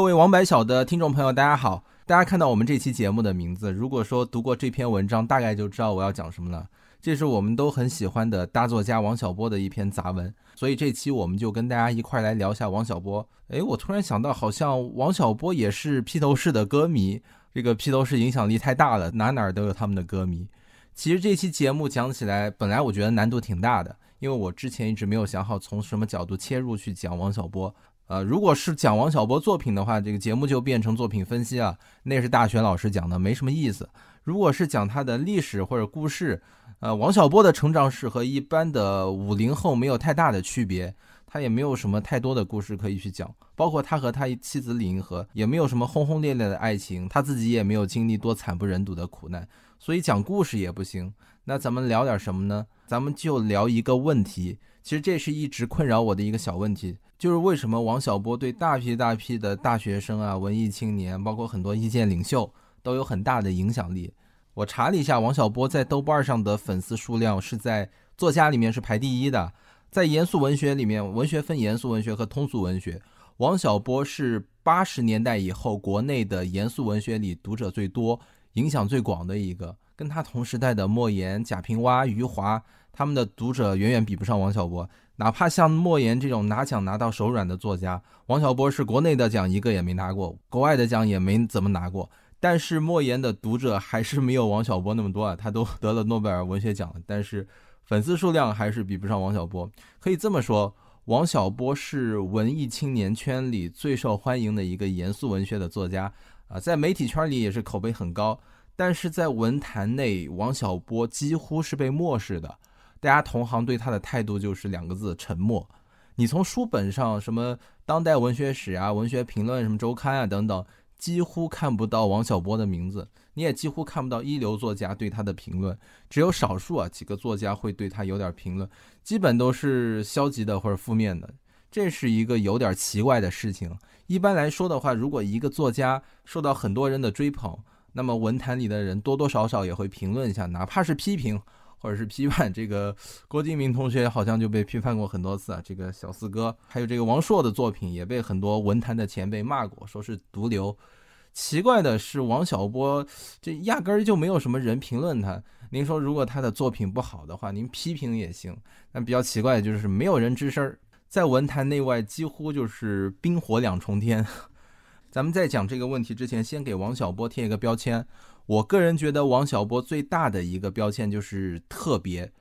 各位王白小的听众朋友，大家好！大家看到我们这期节目的名字，如果说读过这篇文章，大概就知道我要讲什么了。这是我们都很喜欢的大作家王小波的一篇杂文，所以这期我们就跟大家一块来聊一下王小波。哎，我突然想到，好像王小波也是披头士的歌迷，这个披头士影响力太大了，哪哪都有他们的歌迷。其实这期节目讲起来，本来我觉得难度挺大的，因为我之前一直没有想好从什么角度切入去讲王小波。呃，如果是讲王小波作品的话，这个节目就变成作品分析啊，那是大学老师讲的，没什么意思。如果是讲他的历史或者故事，呃，王小波的成长史和一般的五零后没有太大的区别，他也没有什么太多的故事可以去讲，包括他和他妻子李银河也没有什么轰轰烈烈的爱情，他自己也没有经历多惨不忍睹的苦难，所以讲故事也不行。那咱们聊点什么呢？咱们就聊一个问题，其实这是一直困扰我的一个小问题。就是为什么王小波对大批大批的大学生啊、文艺青年，包括很多意见领袖都有很大的影响力。我查了一下，王小波在豆瓣上的粉丝数量是在作家里面是排第一的。在严肃文学里面，文学分严肃文学和通俗文学，王小波是八十年代以后国内的严肃文学里读者最多、影响最广的一个。跟他同时代的莫言、贾平凹、余华，他们的读者远远比不上王小波。哪怕像莫言这种拿奖拿到手软的作家，王小波是国内的奖一个也没拿过，国外的奖也没怎么拿过。但是莫言的读者还是没有王小波那么多啊，他都得了诺贝尔文学奖了，但是粉丝数量还是比不上王小波。可以这么说，王小波是文艺青年圈里最受欢迎的一个严肃文学的作家啊，在媒体圈里也是口碑很高，但是在文坛内，王小波几乎是被漠视的。大家同行对他的态度就是两个字：沉默。你从书本上，什么当代文学史啊、文学评论、什么周刊啊等等，几乎看不到王小波的名字。你也几乎看不到一流作家对他的评论，只有少数啊几个作家会对他有点评论，基本都是消极的或者负面的。这是一个有点奇怪的事情。一般来说的话，如果一个作家受到很多人的追捧，那么文坛里的人多多少少也会评论一下，哪怕是批评。或者是批判这个郭敬明同学好像就被批判过很多次啊，这个小四哥，还有这个王朔的作品也被很多文坛的前辈骂过，说是毒瘤。奇怪的是，王小波这压根儿就没有什么人评论他。您说如果他的作品不好的话，您批评也行。但比较奇怪的就是没有人吱声儿，在文坛内外几乎就是冰火两重天。咱们在讲这个问题之前，先给王小波贴一个标签。我个人觉得王小波最大的一个标签就是特别，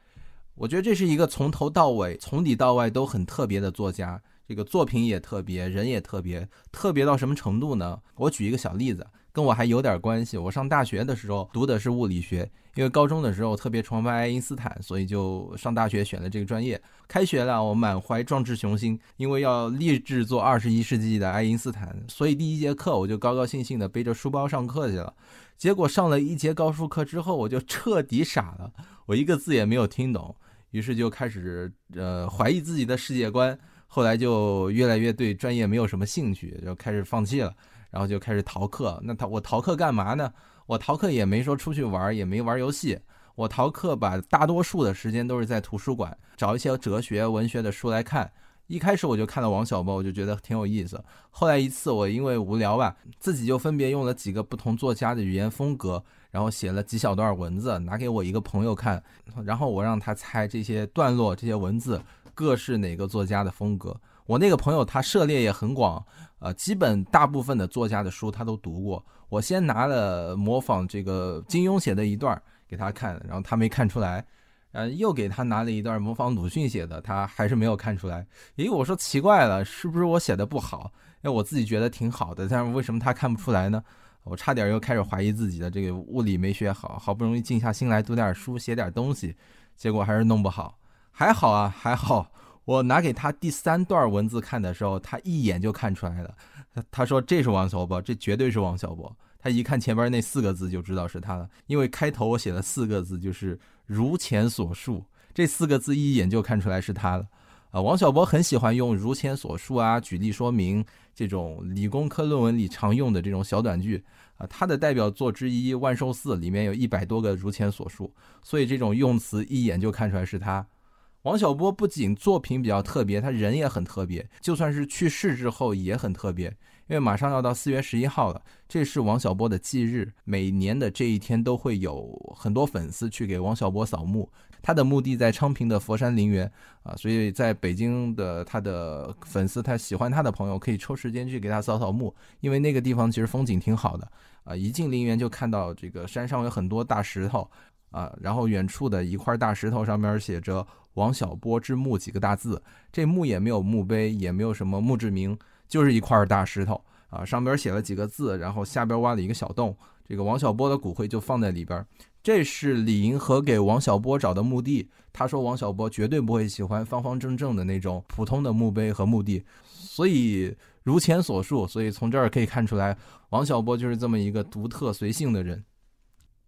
我觉得这是一个从头到尾、从里到外都很特别的作家。这个作品也特别，人也特别，特别到什么程度呢？我举一个小例子。跟我还有点关系。我上大学的时候读的是物理学，因为高中的时候特别崇拜爱因斯坦，所以就上大学选了这个专业。开学了，我满怀壮志雄心，因为要立志做二十一世纪的爱因斯坦，所以第一节课我就高高兴兴的背着书包上课去了。结果上了一节高数课之后，我就彻底傻了，我一个字也没有听懂，于是就开始呃怀疑自己的世界观，后来就越来越对专业没有什么兴趣，就开始放弃了。然后就开始逃课，那逃我逃课干嘛呢？我逃课也没说出去玩，也没玩游戏。我逃课把大多数的时间都是在图书馆找一些哲学、文学的书来看。一开始我就看了王小波，我就觉得挺有意思。后来一次我因为无聊吧，自己就分别用了几个不同作家的语言风格，然后写了几小段文字，拿给我一个朋友看，然后我让他猜这些段落、这些文字各是哪个作家的风格。我那个朋友他涉猎也很广。呃，基本大部分的作家的书他都读过。我先拿了模仿这个金庸写的一段给他看，然后他没看出来。呃，又给他拿了一段模仿鲁迅写的，他还是没有看出来。诶，我说奇怪了，是不是我写的不好？因为我自己觉得挺好的，但是为什么他看不出来呢？我差点又开始怀疑自己的这个物理没学好，好不容易静下心来读点书，写点东西，结果还是弄不好。还好啊，还好。我拿给他第三段文字看的时候，他一眼就看出来了。他他说这是王小波，这绝对是王小波。他一看前边那四个字就知道是他了，因为开头我写了四个字，就是如前所述，这四个字一眼就看出来是他了。啊，王小波很喜欢用如前所述啊、举例说明这种理工科论文里常用的这种小短句啊。他的代表作之一《万寿寺》里面有一百多个如前所述，所以这种用词一眼就看出来是他。王小波不仅作品比较特别，他人也很特别。就算是去世之后也很特别，因为马上要到四月十一号了，这是王小波的忌日，每年的这一天都会有很多粉丝去给王小波扫墓。他的墓地在昌平的佛山陵园啊，所以在北京的他的粉丝，他喜欢他的朋友可以抽时间去给他扫扫墓，因为那个地方其实风景挺好的啊。一进陵园就看到这个山上有很多大石头啊，然后远处的一块大石头上面写着“王小波之墓”几个大字，这墓也没有墓碑，也没有什么墓志铭。就是一块大石头啊，上边写了几个字，然后下边挖了一个小洞，这个王小波的骨灰就放在里边。这是李银河给王小波找的墓地，他说王小波绝对不会喜欢方方正正的那种普通的墓碑和墓地，所以如前所述，所以从这儿可以看出来，王小波就是这么一个独特随性的人。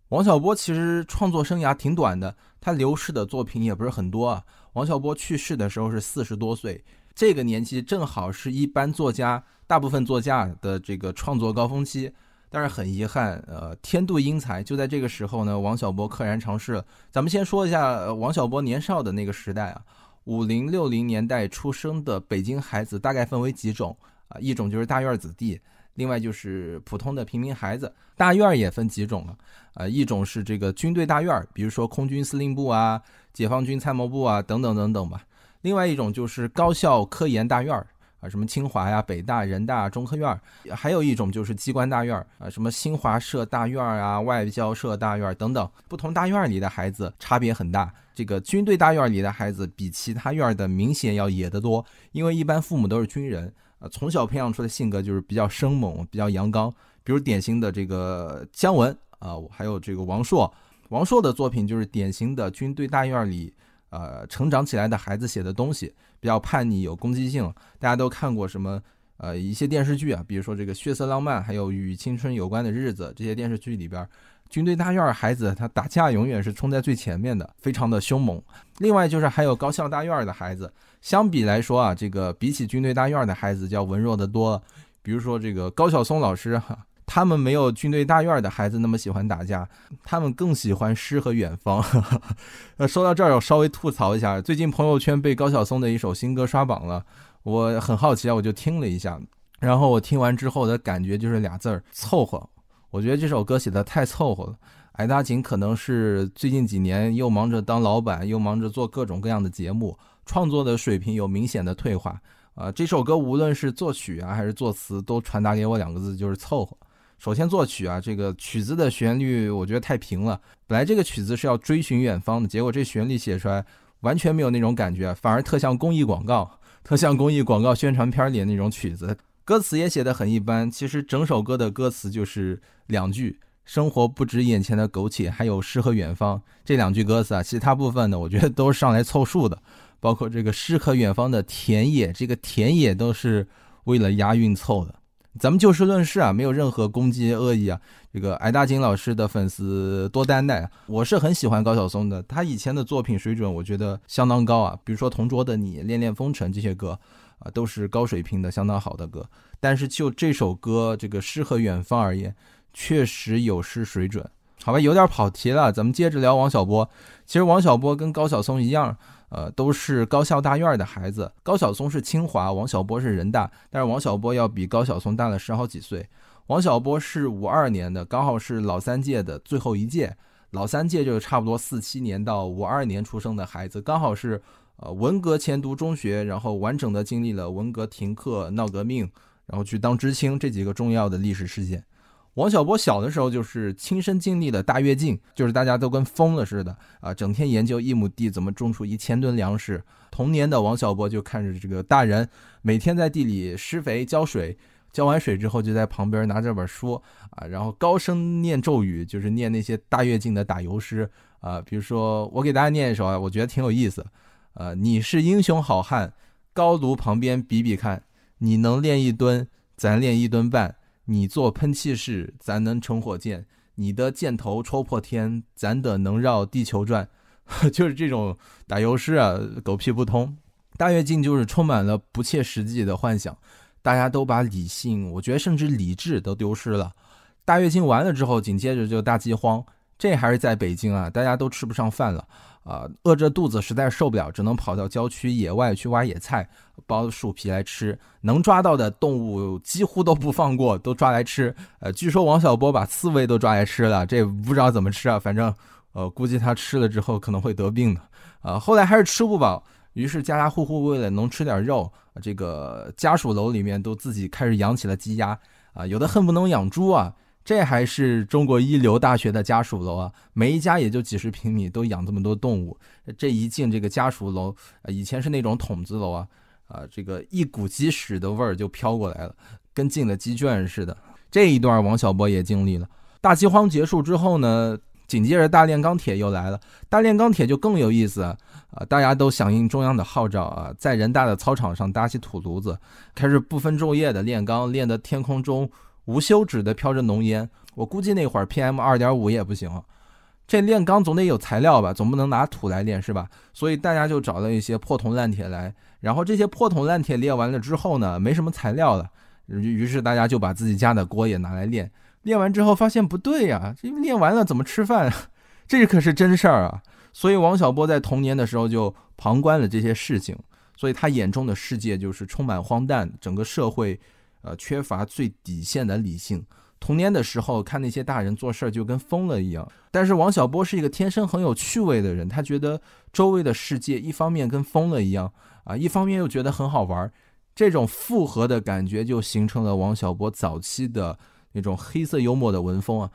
王小波其实创作生涯挺短的，他流逝的作品也不是很多啊。王小波去世的时候是四十多岁。这个年纪正好是一般作家、大部分作家的这个创作高峰期，但是很遗憾，呃，天妒英才，就在这个时候呢，王小波溘然长逝。咱们先说一下王小波年少的那个时代啊，五零六零年代出生的北京孩子大概分为几种啊，一种就是大院子弟，另外就是普通的平民孩子。大院也分几种啊，呃，一种是这个军队大院，比如说空军司令部啊、解放军参谋部啊等等等等吧。另外一种就是高校科研大院儿啊，什么清华呀、北大、人大、中科院儿；还有一种就是机关大院儿啊，什么新华社大院儿啊、外交社大院儿等等。不同大院里的孩子差别很大。这个军队大院里的孩子比其他院的明显要野得多，因为一般父母都是军人啊，从小培养出的性格就是比较生猛、比较阳刚。比如典型的这个姜文啊，还有这个王朔。王朔的作品就是典型的军队大院里。呃，成长起来的孩子写的东西比较叛逆，有攻击性。大家都看过什么？呃，一些电视剧啊，比如说这个《血色浪漫》，还有与青春有关的日子，这些电视剧里边，军队大院孩子他打架永远是冲在最前面的，非常的凶猛。另外就是还有高校大院的孩子，相比来说啊，这个比起军队大院的孩子要文弱的多。比如说这个高晓松老师哈。他们没有军队大院的孩子那么喜欢打架，他们更喜欢诗和远方。呃，说到这儿，我稍微吐槽一下，最近朋友圈被高晓松的一首新歌刷榜了，我很好奇啊，我就听了一下，然后我听完之后的感觉就是俩字儿凑合。我觉得这首歌写的太凑合了。矮大紧可能是最近几年又忙着当老板，又忙着做各种各样的节目，创作的水平有明显的退化。啊，这首歌无论是作曲啊还是作词，都传达给我两个字，就是凑合。首先作曲啊，这个曲子的旋律我觉得太平了。本来这个曲子是要追寻远方的，结果这旋律写出来完全没有那种感觉，反而特像公益广告，特像公益广告宣传片里的那种曲子。歌词也写得很一般。其实整首歌的歌词就是两句：生活不止眼前的苟且，还有诗和远方。这两句歌词啊，其他部分呢，我觉得都是上来凑数的。包括这个诗和远方的田野，这个田野都是为了押韵凑的。咱们就事论事啊，没有任何攻击恶意啊。这个矮大金老师的粉丝多担待，我是很喜欢高晓松的，他以前的作品水准我觉得相当高啊。比如说《同桌的你》《恋恋风尘》这些歌啊，都是高水平的、相当好的歌。但是就这首歌这个《诗和远方》而言，确实有失水准。好吧，有点跑题了，咱们接着聊王小波。其实王小波跟高晓松一样。呃，都是高校大院的孩子。高晓松是清华，王小波是人大，但是王小波要比高晓松大了十好几岁。王小波是五二年的，刚好是老三届的最后一届。老三届就是差不多四七年到五二年出生的孩子，刚好是呃文革前读中学，然后完整的经历了文革停课、闹革命，然后去当知青这几个重要的历史事件。王小波小的时候就是亲身经历了大跃进，就是大家都跟疯了似的啊，整天研究一亩地怎么种出一千吨粮食。童年的王小波就看着这个大人每天在地里施肥浇水，浇完水之后就在旁边拿着本书啊，然后高声念咒语，就是念那些大跃进的打油诗啊。比如说，我给大家念一首啊，我觉得挺有意思。呃，你是英雄好汉，高炉旁边比比看，你能练一吨，咱练一吨半。你做喷气式，咱能乘火箭；你的箭头戳破天，咱得能绕地球转。就是这种打油诗啊，狗屁不通。大跃进就是充满了不切实际的幻想，大家都把理性，我觉得甚至理智都丢失了。大跃进完了之后，紧接着就大饥荒，这还是在北京啊，大家都吃不上饭了啊，饿着肚子实在受不了，只能跑到郊区野外去挖野菜，剥树皮来吃。能抓到的动物几乎都不放过，都抓来吃。呃，据说王小波把刺猬都抓来吃了，这不知道怎么吃啊，反正呃，估计他吃了之后可能会得病的。啊，后来还是吃不饱，于是家家户户为了能吃点肉，这个家属楼里面都自己开始养起了鸡鸭啊，有的恨不能养猪啊。这还是中国一流大学的家属楼啊，每一家也就几十平米，都养这么多动物。这一进这个家属楼，以前是那种筒子楼啊，啊，这个一股鸡屎的味儿就飘过来了，跟进了鸡圈似的。这一段王小波也经历了。大饥荒结束之后呢，紧接着大炼钢铁又来了。大炼钢铁就更有意思啊，大家都响应中央的号召啊，在人大的操场上搭起土炉子，开始不分昼夜的炼钢，炼的天空中。无休止的飘着浓烟，我估计那会儿 PM 二点五也不行，这炼钢总得有材料吧，总不能拿土来炼是吧？所以大家就找了一些破铜烂铁来，然后这些破铜烂铁炼完了之后呢，没什么材料了，于是大家就把自己家的锅也拿来炼，炼完之后发现不对呀，这炼完了怎么吃饭？这可是真事儿啊！所以王小波在童年的时候就旁观了这些事情，所以他眼中的世界就是充满荒诞，整个社会。呃，缺乏最底线的理性。童年的时候看那些大人做事儿就跟疯了一样。但是王小波是一个天生很有趣味的人，他觉得周围的世界一方面跟疯了一样啊，一方面又觉得很好玩儿。这种复合的感觉就形成了王小波早期的那种黑色幽默的文风啊。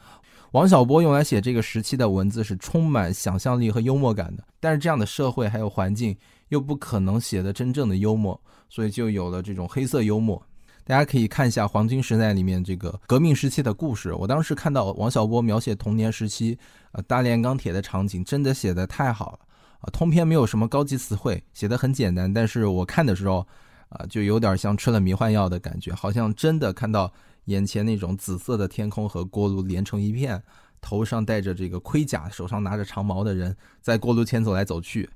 王小波用来写这个时期的文字是充满想象力和幽默感的，但是这样的社会还有环境又不可能写的真正的幽默，所以就有了这种黑色幽默。大家可以看一下《黄金时代》里面这个革命时期的故事。我当时看到王小波描写童年时期，呃，大炼钢铁的场景，真的写的太好了啊！通篇没有什么高级词汇，写的很简单，但是我看的时候，啊，就有点像吃了迷幻药的感觉，好像真的看到眼前那种紫色的天空和锅炉连成一片，头上戴着这个盔甲，手上拿着长矛的人在锅炉前走来走去。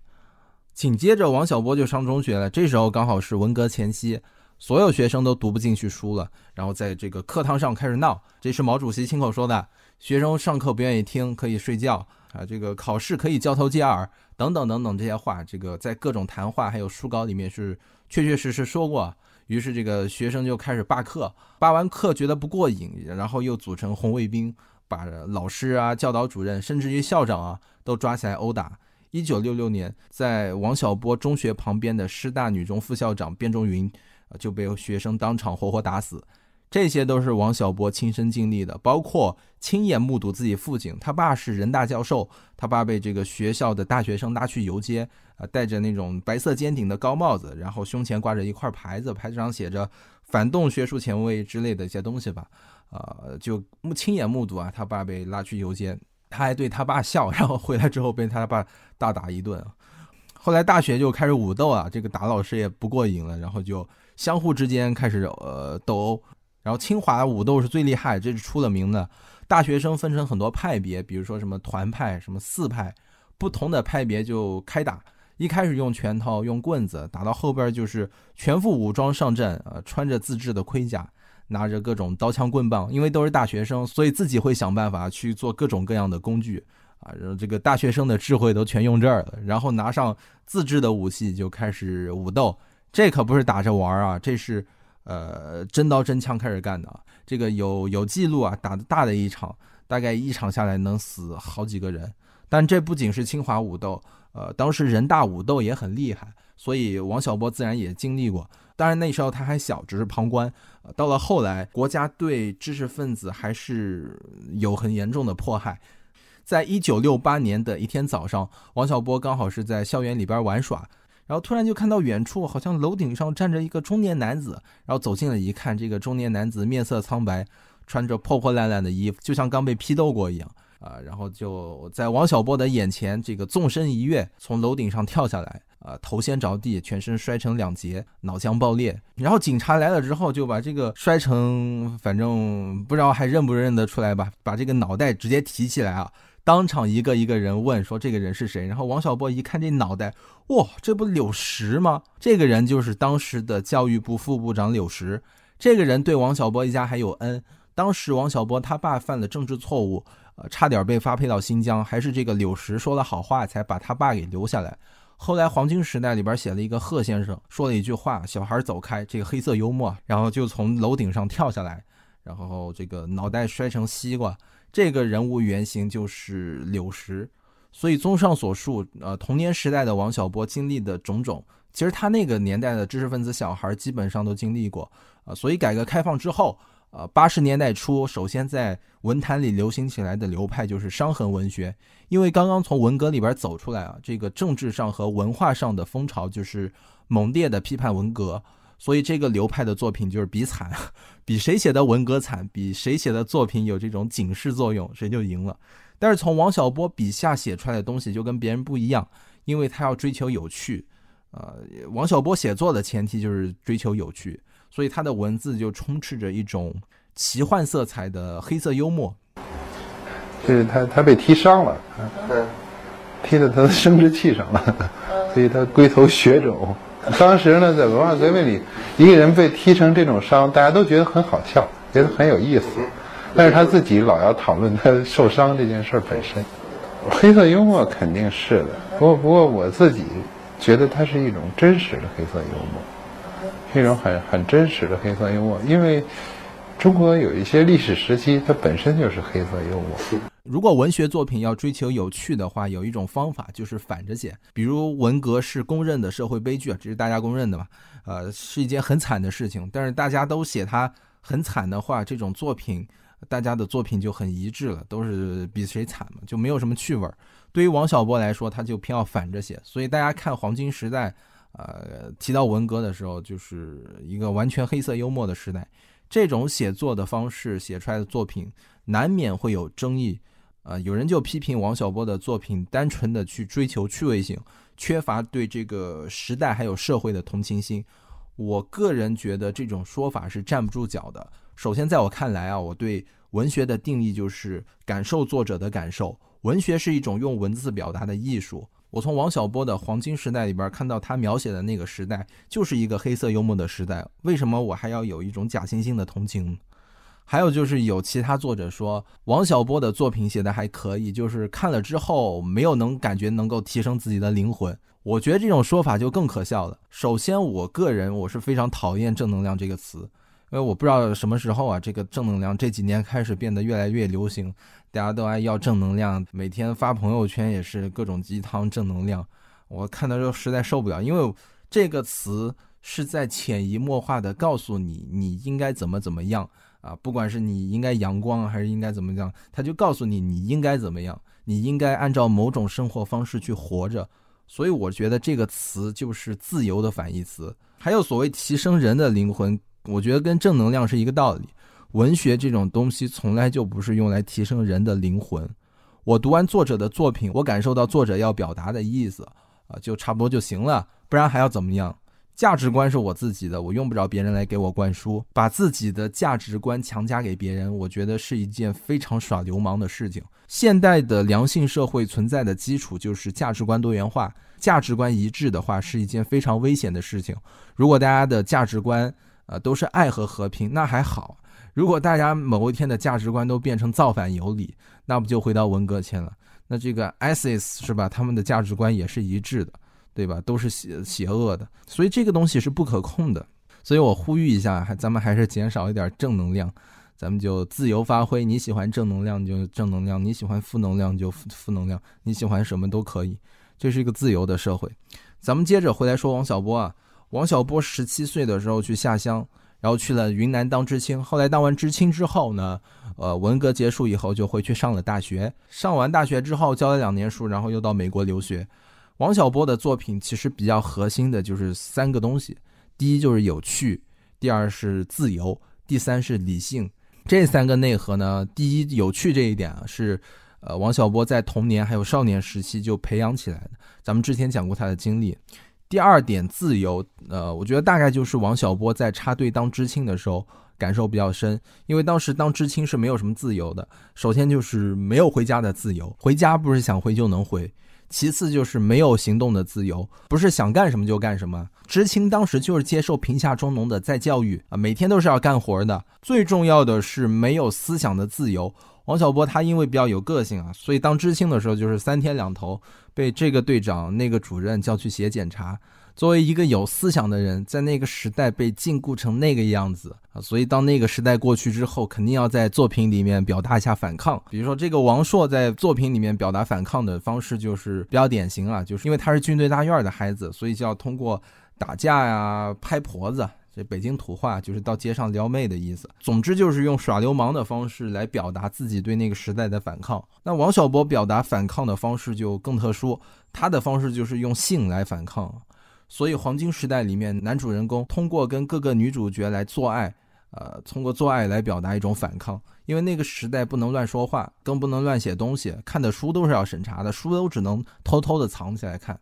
紧接着，王小波就上中学了，这时候刚好是文革前夕。所有学生都读不进去书了，然后在这个课堂上开始闹。这是毛主席亲口说的：学生上课不愿意听，可以睡觉啊；这个考试可以交头接耳，等等等等这些话，这个在各种谈话还有书稿里面是确确实实说过。于是这个学生就开始罢课，罢完课觉得不过瘾，然后又组成红卫兵，把老师啊、教导主任，甚至于校长啊都抓起来殴打。一九六六年，在王小波中学旁边的师大女中副校长卞仲云。就被学生当场活活打死，这些都是王小波亲身经历的，包括亲眼目睹自己父亲，他爸是人大教授，他爸被这个学校的大学生拉去游街，啊，戴着那种白色尖顶的高帽子，然后胸前挂着一块牌子，牌子上写着“反动学术前卫”之类的一些东西吧，啊，就目亲眼目睹啊，他爸被拉去游街，他还对他爸笑，然后回来之后被他爸大打一顿，后来大学就开始武斗啊，这个打老师也不过瘾了，然后就。相互之间开始呃斗殴，然后清华武斗是最厉害，这是出了名的。大学生分成很多派别，比如说什么团派、什么四派，不同的派别就开打。一开始用拳头、用棍子，打到后边就是全副武装上阵，呃，穿着自制的盔甲，拿着各种刀枪棍棒。因为都是大学生，所以自己会想办法去做各种各样的工具啊。然后这个大学生的智慧都全用这儿了，然后拿上自制的武器就开 始武斗。这可不是打着玩啊，这是，呃，真刀真枪开始干的。这个有有记录啊，打的大的一场，大概一场下来能死好几个人。但这不仅是清华武斗，呃，当时人大武斗也很厉害，所以王小波自然也经历过。当然那时候他还小，只是旁观。到了后来，国家对知识分子还是有很严重的迫害。在一九六八年的一天早上，王小波刚好是在校园里边玩耍。然后突然就看到远处好像楼顶上站着一个中年男子，然后走近了一看，这个中年男子面色苍白，穿着破破烂烂的衣服，就像刚被批斗过一样啊！然后就在王小波的眼前，这个纵身一跃，从楼顶上跳下来，啊，头先着地，全身摔成两截，脑浆爆裂。然后警察来了之后，就把这个摔成，反正不知道还认不认得出来吧，把这个脑袋直接提起来啊。当场一个一个人问说这个人是谁，然后王小波一看这脑袋，哇，这不柳石吗？这个人就是当时的教育部副部长柳石。这个人对王小波一家还有恩，当时王小波他爸犯了政治错误，呃，差点被发配到新疆，还是这个柳石说了好话才把他爸给留下来。后来黄金时代里边写了一个贺先生说了一句话：“小孩走开。”这个黑色幽默，然后就从楼顶上跳下来，然后这个脑袋摔成西瓜。这个人物原型就是柳石。所以综上所述，呃，童年时代的王小波经历的种种。其实他那个年代的知识分子小孩基本上都经历过啊，所以改革开放之后，呃，八十年代初，首先在文坛里流行起来的流派就是伤痕文学，因为刚刚从文革里边走出来啊，这个政治上和文化上的风潮就是猛烈的批判文革，所以这个流派的作品就是比惨，比谁写的文革惨，比谁写的作品有这种警示作用，谁就赢了。但是从王小波笔下写出来的东西就跟别人不一样，因为他要追求有趣。呃，王小波写作的前提就是追求有趣，所以他的文字就充斥着一种奇幻色彩的黑色幽默。就是他他被踢伤了，踢到他的生殖器上了，所以他龟头血肿。当时呢，在文化革命里，一个人被踢成这种伤，大家都觉得很好笑，觉得很有意思。但是他自己老要讨论他受伤这件事本身。黑色幽默肯定是的，不过不过我自己。觉得它是一种真实的黑色幽默，一种很很真实的黑色幽默。因为中国有一些历史时期，它本身就是黑色幽默。如果文学作品要追求有趣的话，有一种方法就是反着写。比如文革是公认的社会悲剧，这是大家公认的嘛？呃，是一件很惨的事情。但是大家都写它很惨的话，这种作品，大家的作品就很一致了，都是比谁惨嘛，就没有什么趣味儿。对于王小波来说，他就偏要反着写，所以大家看黄金时代，呃，提到文革的时候，就是一个完全黑色幽默的时代。这种写作的方式写出来的作品，难免会有争议。呃，有人就批评王小波的作品单纯的去追求趣味性，缺乏对这个时代还有社会的同情心。我个人觉得这种说法是站不住脚的。首先，在我看来啊，我对文学的定义就是感受作者的感受。文学是一种用文字表达的艺术。我从王小波的《黄金时代》里边看到他描写的那个时代，就是一个黑色幽默的时代。为什么我还要有一种假惺惺的同情？还有就是有其他作者说王小波的作品写的还可以，就是看了之后没有能感觉能够提升自己的灵魂。我觉得这种说法就更可笑了。首先，我个人我是非常讨厌“正能量”这个词，因为我不知道什么时候啊，这个正能量这几年开始变得越来越流行。大家都爱要正能量，每天发朋友圈也是各种鸡汤正能量。我看到之后实在受不了，因为这个词是在潜移默化的告诉你你应该怎么怎么样啊，不管是你应该阳光还是应该怎么样，他就告诉你你应该怎么样，你应该按照某种生活方式去活着。所以我觉得这个词就是自由的反义词。还有所谓提升人的灵魂，我觉得跟正能量是一个道理。文学这种东西从来就不是用来提升人的灵魂。我读完作者的作品，我感受到作者要表达的意思，啊，就差不多就行了，不然还要怎么样？价值观是我自己的，我用不着别人来给我灌输。把自己的价值观强加给别人，我觉得是一件非常耍流氓的事情。现代的良性社会存在的基础就是价值观多元化，价值观一致的话是一件非常危险的事情。如果大家的价值观，呃，都是爱和和平，那还好。如果大家某一天的价值观都变成造反有理，那不就回到文革前了？那这个 ISIS 是吧？他们的价值观也是一致的，对吧？都是邪邪恶的，所以这个东西是不可控的。所以我呼吁一下，还咱们还是减少一点正能量，咱们就自由发挥。你喜欢正能量就正能量，你喜欢负能量就负负能量，你喜欢什么都可以。这是一个自由的社会。咱们接着回来说王小波啊，王小波十七岁的时候去下乡。然后去了云南当知青，后来当完知青之后呢，呃，文革结束以后就回去上了大学。上完大学之后教了两年书，然后又到美国留学。王小波的作品其实比较核心的就是三个东西：第一就是有趣，第二是自由，第三是理性。这三个内核呢，第一有趣这一点啊，是呃王小波在童年还有少年时期就培养起来的。咱们之前讲过他的经历。第二点自由，呃，我觉得大概就是王小波在插队当知青的时候感受比较深，因为当时当知青是没有什么自由的。首先就是没有回家的自由，回家不是想回就能回。其次就是没有行动的自由，不是想干什么就干什么。知青当时就是接受贫下中农的再教育啊，每天都是要干活的。最重要的是没有思想的自由。王小波他因为比较有个性啊，所以当知青的时候就是三天两头被这个队长、那个主任叫去写检查。作为一个有思想的人，在那个时代被禁锢成那个样子啊，所以当那个时代过去之后，肯定要在作品里面表达一下反抗。比如说，这个王朔在作品里面表达反抗的方式就是比较典型啊，就是因为他是军队大院的孩子，所以就要通过打架呀、拍婆子，这北京土话就是到街上撩妹的意思。总之就是用耍流氓的方式来表达自己对那个时代的反抗。那王小波表达反抗的方式就更特殊，他的方式就是用性来反抗。所以黄金时代里面，男主人公通过跟各个女主角来做爱，呃，通过做爱来表达一种反抗。因为那个时代不能乱说话，更不能乱写东西，看的书都是要审查的，书都只能偷偷的藏起来看。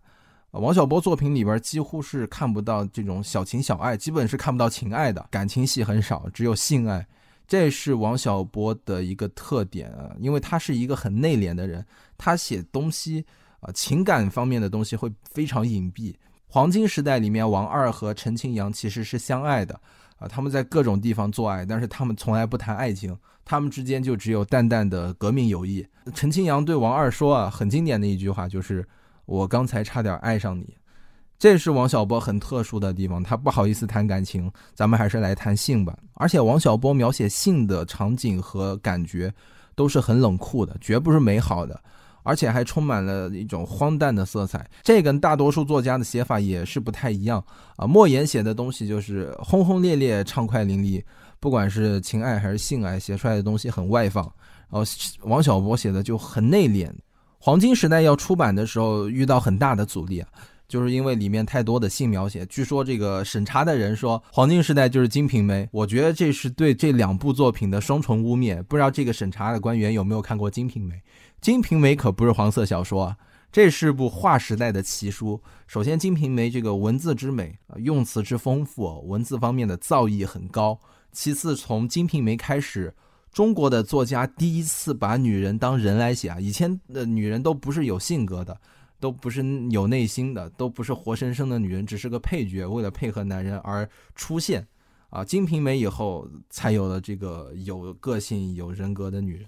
王小波作品里边几乎是看不到这种小情小爱，基本是看不到情爱的，感情戏很少，只有性爱。这是王小波的一个特点啊，因为他是一个很内敛的人，他写东西啊，情感方面的东西会非常隐蔽。黄金时代里面，王二和陈清扬其实是相爱的，啊，他们在各种地方做爱，但是他们从来不谈爱情，他们之间就只有淡淡的革命友谊。陈清扬对王二说啊，很经典的一句话就是“我刚才差点爱上你”，这是王小波很特殊的地方，他不好意思谈感情，咱们还是来谈性吧。而且王小波描写性的场景和感觉都是很冷酷的，绝不是美好的。而且还充满了一种荒诞的色彩，这跟大多数作家的写法也是不太一样啊。莫言写的东西就是轰轰烈烈、畅快淋漓，不管是情爱还是性爱，写出来的东西很外放。然后王小波写的就很内敛。黄金时代要出版的时候遇到很大的阻力啊，就是因为里面太多的性描写。据说这个审查的人说黄金时代就是《金瓶梅》，我觉得这是对这两部作品的双重污蔑。不知道这个审查的官员有没有看过《金瓶梅》？《金瓶梅》可不是黄色小说，这是部划时代的奇书。首先，《金瓶梅》这个文字之美，用词之丰富，文字方面的造诣很高。其次，从《金瓶梅》开始，中国的作家第一次把女人当人来写啊。以前的女人都不是有性格的，都不是有内心的，都不是活生生的女人，只是个配角，为了配合男人而出现。啊，《金瓶梅》以后才有了这个有个性、有人格的女人。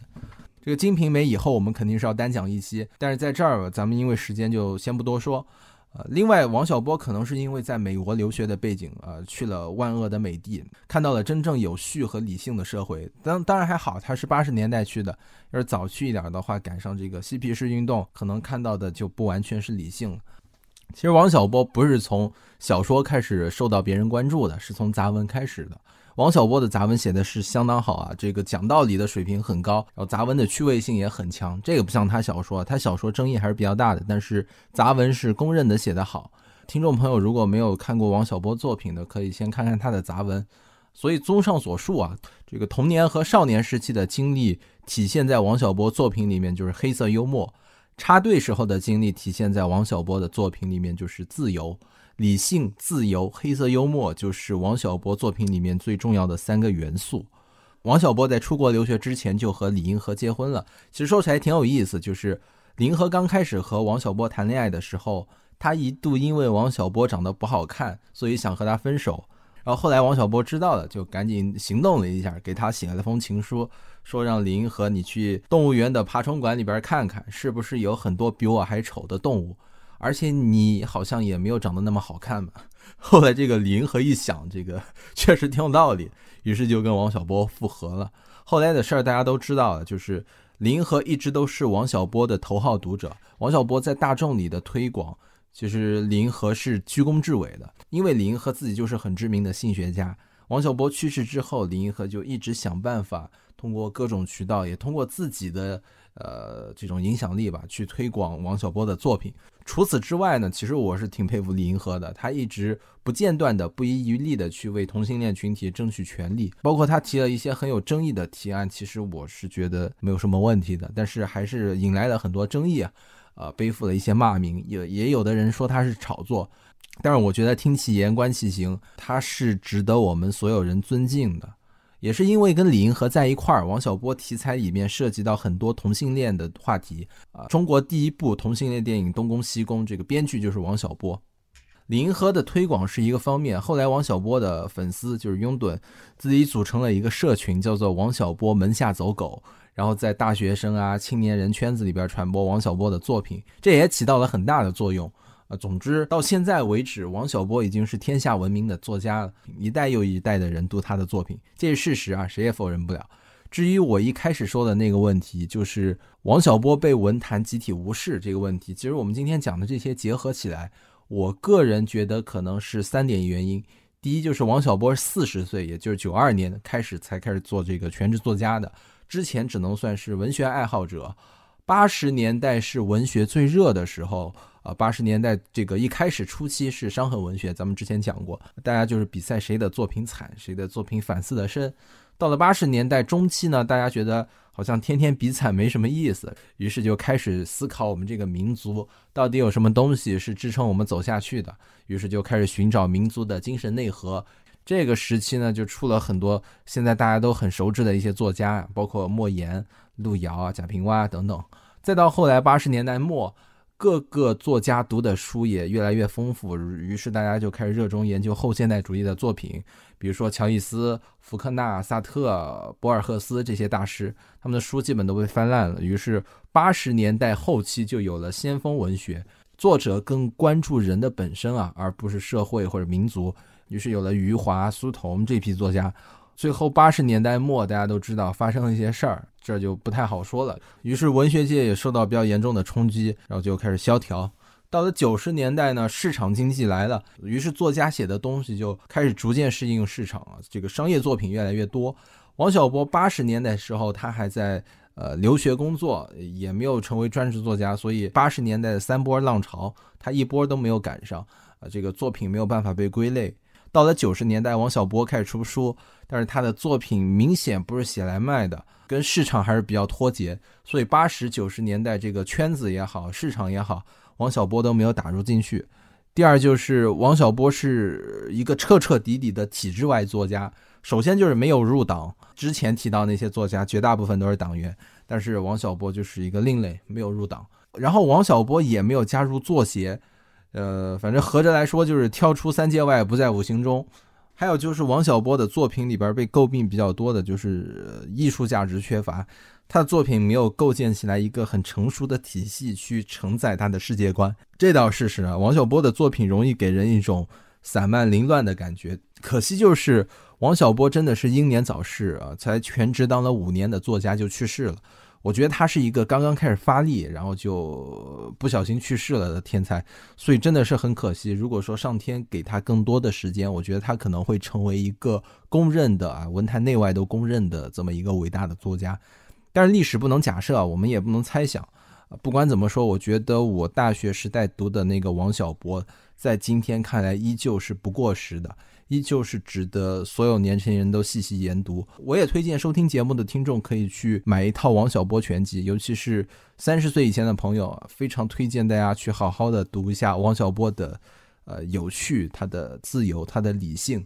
这个《金瓶梅》以后我们肯定是要单讲一期，但是在这儿咱们因为时间就先不多说。呃，另外王小波可能是因为在美国留学的背景，呃，去了万恶的美帝，看到了真正有序和理性的社会。当当然还好，他是八十年代去的，要是早去一点的话，赶上这个嬉皮士运动，可能看到的就不完全是理性。其实王小波不是从小说开始受到别人关注的，是从杂文开始的。王小波的杂文写的是相当好啊，这个讲道理的水平很高，然后杂文的趣味性也很强。这个不像他小说，他小说争议还是比较大的，但是杂文是公认的写得好。听众朋友如果没有看过王小波作品的，可以先看看他的杂文。所以综上所述啊，这个童年和少年时期的经历体现在王小波作品里面就是黑色幽默，插队时候的经历体现在王小波的作品里面就是自由。理性、自由、黑色幽默，就是王小波作品里面最重要的三个元素。王小波在出国留学之前就和李银河结婚了。其实说起来挺有意思，就是林河刚开始和王小波谈恋爱的时候，他一度因为王小波长得不好看，所以想和他分手。然后后来王小波知道了，就赶紧行动了一下，给他写了封情书，说让李银河你去动物园的爬虫馆里边看看，是不是有很多比我还丑的动物。而且你好像也没有长得那么好看嘛。后来这个李银河一想，这个确实挺有道理，于是就跟王小波复合了。后来的事儿大家都知道了，就是李银河一直都是王小波的头号读者。王小波在大众里的推广，其实李银河是居功至伟的，因为李银河自己就是很知名的性学家。王小波去世之后，李银河就一直想办法通过各种渠道，也通过自己的。呃，这种影响力吧，去推广王小波的作品。除此之外呢，其实我是挺佩服李银河的，他一直不间断的、不遗余力的去为同性恋群体争取权利。包括他提了一些很有争议的提案，其实我是觉得没有什么问题的，但是还是引来了很多争议啊，呃，背负了一些骂名。也也有的人说他是炒作，但是我觉得听其言观其行，他是值得我们所有人尊敬的。也是因为跟李银河在一块儿，王小波题材里面涉及到很多同性恋的话题啊。中国第一部同性恋电影《东宫西宫》，这个编剧就是王小波。李银河的推广是一个方面，后来王小波的粉丝就是拥趸，自己组成了一个社群，叫做王小波门下走狗，然后在大学生啊、青年人圈子里边传播王小波的作品，这也起到了很大的作用。呃，总之到现在为止，王小波已经是天下闻名的作家了，一代又一代的人读他的作品，这是事实啊，谁也否认不了。至于我一开始说的那个问题，就是王小波被文坛集体无视这个问题，其实我们今天讲的这些结合起来。我个人觉得可能是三点原因，第一就是王小波四十岁，也就是九二年开始才开始做这个全职作家的，之前只能算是文学爱好者。八十年代是文学最热的时候，啊，八十年代这个一开始初期是伤痕文学，咱们之前讲过，大家就是比赛谁的作品惨，谁的作品反思的深。到了八十年代中期呢，大家觉得。好像天天比惨没什么意思，于是就开始思考我们这个民族到底有什么东西是支撑我们走下去的。于是就开始寻找民族的精神内核。这个时期呢，就出了很多现在大家都很熟知的一些作家，包括莫言、路遥啊、贾平凹等等。再到后来八十年代末。各个作家读的书也越来越丰富，于是大家就开始热衷研究后现代主义的作品，比如说乔伊斯、福克纳、萨特、博尔赫斯这些大师，他们的书基本都被翻烂了。于是八十年代后期就有了先锋文学，作者更关注人的本身啊，而不是社会或者民族。于是有了余华、苏童这批作家。最后八十年代末，大家都知道发生了一些事儿，这就不太好说了。于是文学界也受到比较严重的冲击，然后就开始萧条。到了九十年代呢，市场经济来了，于是作家写的东西就开始逐渐适应市场啊，这个商业作品越来越多。王小波八十年代时候，他还在呃留学工作，也没有成为专职作家，所以八十年代的三波浪潮，他一波都没有赶上，啊，这个作品没有办法被归类。到了九十年代，王小波开始出书，但是他的作品明显不是写来卖的，跟市场还是比较脱节，所以八十九十年代这个圈子也好，市场也好，王小波都没有打入进去。第二就是王小波是一个彻彻底底的体制外作家，首先就是没有入党，之前提到那些作家绝大部分都是党员，但是王小波就是一个另类，没有入党，然后王小波也没有加入作协。呃，反正合着来说就是跳出三界外，不在五行中。还有就是王小波的作品里边被诟病比较多的就是艺术价值缺乏，他的作品没有构建起来一个很成熟的体系去承载他的世界观，这倒是事实啊。王小波的作品容易给人一种散漫凌乱的感觉，可惜就是王小波真的是英年早逝啊，才全职当了五年的作家就去世了。我觉得他是一个刚刚开始发力，然后就不小心去世了的天才，所以真的是很可惜。如果说上天给他更多的时间，我觉得他可能会成为一个公认的啊，文坛内外都公认的这么一个伟大的作家。但是历史不能假设，我们也不能猜想。不管怎么说，我觉得我大学时代读的那个王小波，在今天看来依旧是不过时的。依旧是值得所有年轻人都细细研读。我也推荐收听节目的听众可以去买一套王小波全集，尤其是三十岁以前的朋友，非常推荐大家去好好的读一下王小波的，呃，有趣，他的自由，他的理性。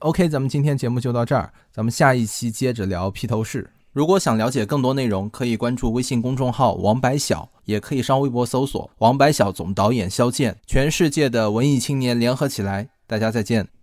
OK，咱们今天节目就到这儿，咱们下一期接着聊披头士。如果想了解更多内容，可以关注微信公众号王白小，也可以上微博搜索王白小总导演肖剑。全世界的文艺青年联合起来，大家再见。